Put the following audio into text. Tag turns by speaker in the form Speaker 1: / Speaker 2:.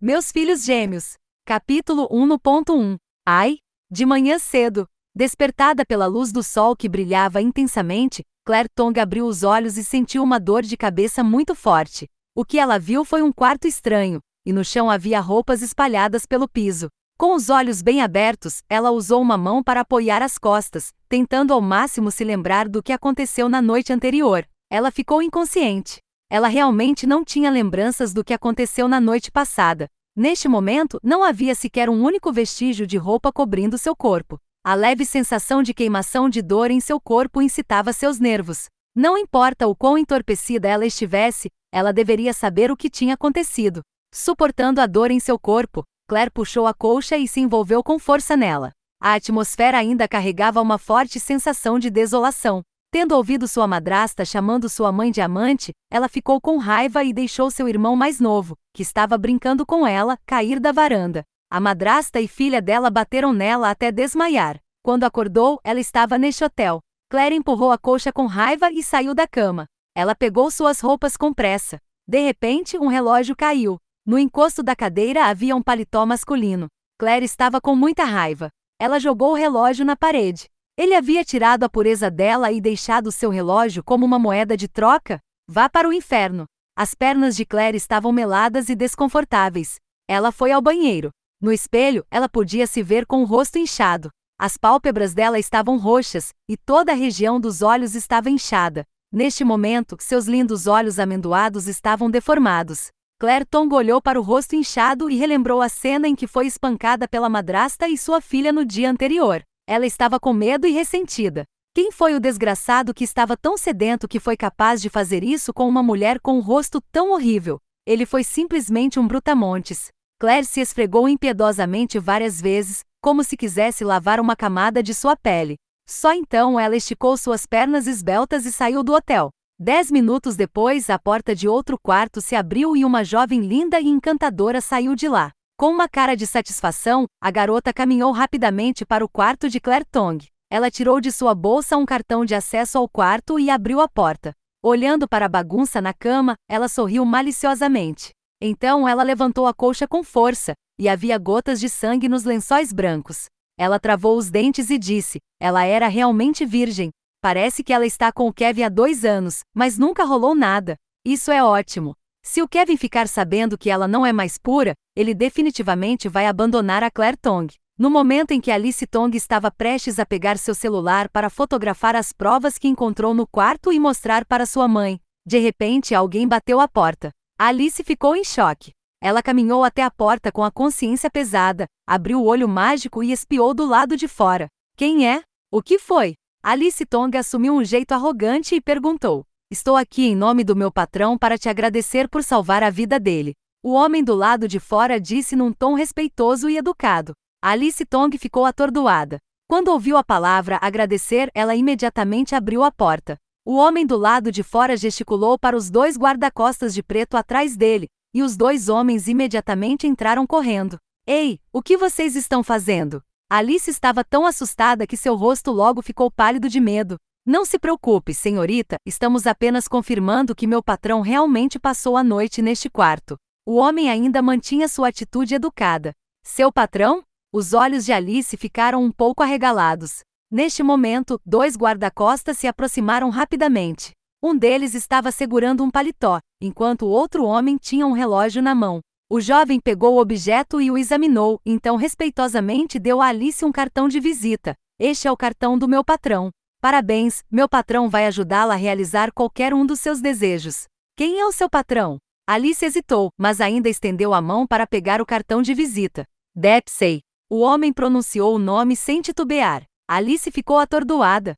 Speaker 1: Meus filhos gêmeos. Capítulo 1.1 Ai, de manhã cedo, despertada pela luz do sol que brilhava intensamente, Claire Tong abriu os olhos e sentiu uma dor de cabeça muito forte. O que ela viu foi um quarto estranho, e no chão havia roupas espalhadas pelo piso. Com os olhos bem abertos, ela usou uma mão para apoiar as costas, tentando ao máximo se lembrar do que aconteceu na noite anterior. Ela ficou inconsciente. Ela realmente não tinha lembranças do que aconteceu na noite passada. Neste momento, não havia sequer um único vestígio de roupa cobrindo seu corpo. A leve sensação de queimação de dor em seu corpo incitava seus nervos. Não importa o quão entorpecida ela estivesse, ela deveria saber o que tinha acontecido. Suportando a dor em seu corpo, Claire puxou a colcha e se envolveu com força nela. A atmosfera ainda carregava uma forte sensação de desolação. Tendo ouvido sua madrasta chamando sua mãe de amante, ela ficou com raiva e deixou seu irmão mais novo, que estava brincando com ela, cair da varanda. A madrasta e filha dela bateram nela até desmaiar. Quando acordou, ela estava neste hotel. Claire empurrou a colcha com raiva e saiu da cama. Ela pegou suas roupas com pressa. De repente, um relógio caiu. No encosto da cadeira havia um paletó masculino. Claire estava com muita raiva. Ela jogou o relógio na parede. Ele havia tirado a pureza dela e deixado seu relógio como uma moeda de troca? Vá para o inferno. As pernas de Claire estavam meladas e desconfortáveis. Ela foi ao banheiro. No espelho, ela podia se ver com o rosto inchado. As pálpebras dela estavam roxas, e toda a região dos olhos estava inchada. Neste momento, seus lindos olhos amendoados estavam deformados. Claire Tong olhou para o rosto inchado e relembrou a cena em que foi espancada pela madrasta e sua filha no dia anterior. Ela estava com medo e ressentida. Quem foi o desgraçado que estava tão sedento que foi capaz de fazer isso com uma mulher com um rosto tão horrível? Ele foi simplesmente um brutamontes. Claire se esfregou impiedosamente várias vezes, como se quisesse lavar uma camada de sua pele. Só então ela esticou suas pernas esbeltas e saiu do hotel. Dez minutos depois, a porta de outro quarto se abriu e uma jovem linda e encantadora saiu de lá. Com uma cara de satisfação, a garota caminhou rapidamente para o quarto de Claire Tong. Ela tirou de sua bolsa um cartão de acesso ao quarto e abriu a porta. Olhando para a bagunça na cama, ela sorriu maliciosamente. Então ela levantou a colcha com força, e havia gotas de sangue nos lençóis brancos. Ela travou os dentes e disse: Ela era realmente virgem. Parece que ela está com o Kevin há dois anos, mas nunca rolou nada. Isso é ótimo. Se o Kevin ficar sabendo que ela não é mais pura, ele definitivamente vai abandonar a Claire Tong. No momento em que Alice Tong estava prestes a pegar seu celular para fotografar as provas que encontrou no quarto e mostrar para sua mãe, de repente alguém bateu à porta. Alice ficou em choque. Ela caminhou até a porta com a consciência pesada, abriu o olho mágico e espiou do lado de fora. Quem é? O que foi? Alice Tonga assumiu um jeito arrogante e perguntou: Estou aqui em nome do meu patrão para te agradecer por salvar a vida dele. O homem do lado de fora disse num tom respeitoso e educado. Alice Tong ficou atordoada. Quando ouviu a palavra agradecer, ela imediatamente abriu a porta. O homem do lado de fora gesticulou para os dois guarda-costas de preto atrás dele, e os dois homens imediatamente entraram correndo. Ei, o que vocês estão fazendo? Alice estava tão assustada que seu rosto logo ficou pálido de medo. Não se preocupe, senhorita, estamos apenas confirmando que meu patrão realmente passou a noite neste quarto. O homem ainda mantinha sua atitude educada. Seu patrão? Os olhos de Alice ficaram um pouco arregalados. Neste momento, dois guarda-costas se aproximaram rapidamente. Um deles estava segurando um paletó, enquanto o outro homem tinha um relógio na mão. O jovem pegou o objeto e o examinou, então respeitosamente deu a Alice um cartão de visita. Este é o cartão do meu patrão. Parabéns, meu patrão vai ajudá-la a realizar qualquer um dos seus desejos. Quem é o seu patrão? Alice hesitou, mas ainda estendeu a mão para pegar o cartão de visita. Depsey. O homem pronunciou o nome sem titubear. Alice ficou atordoada.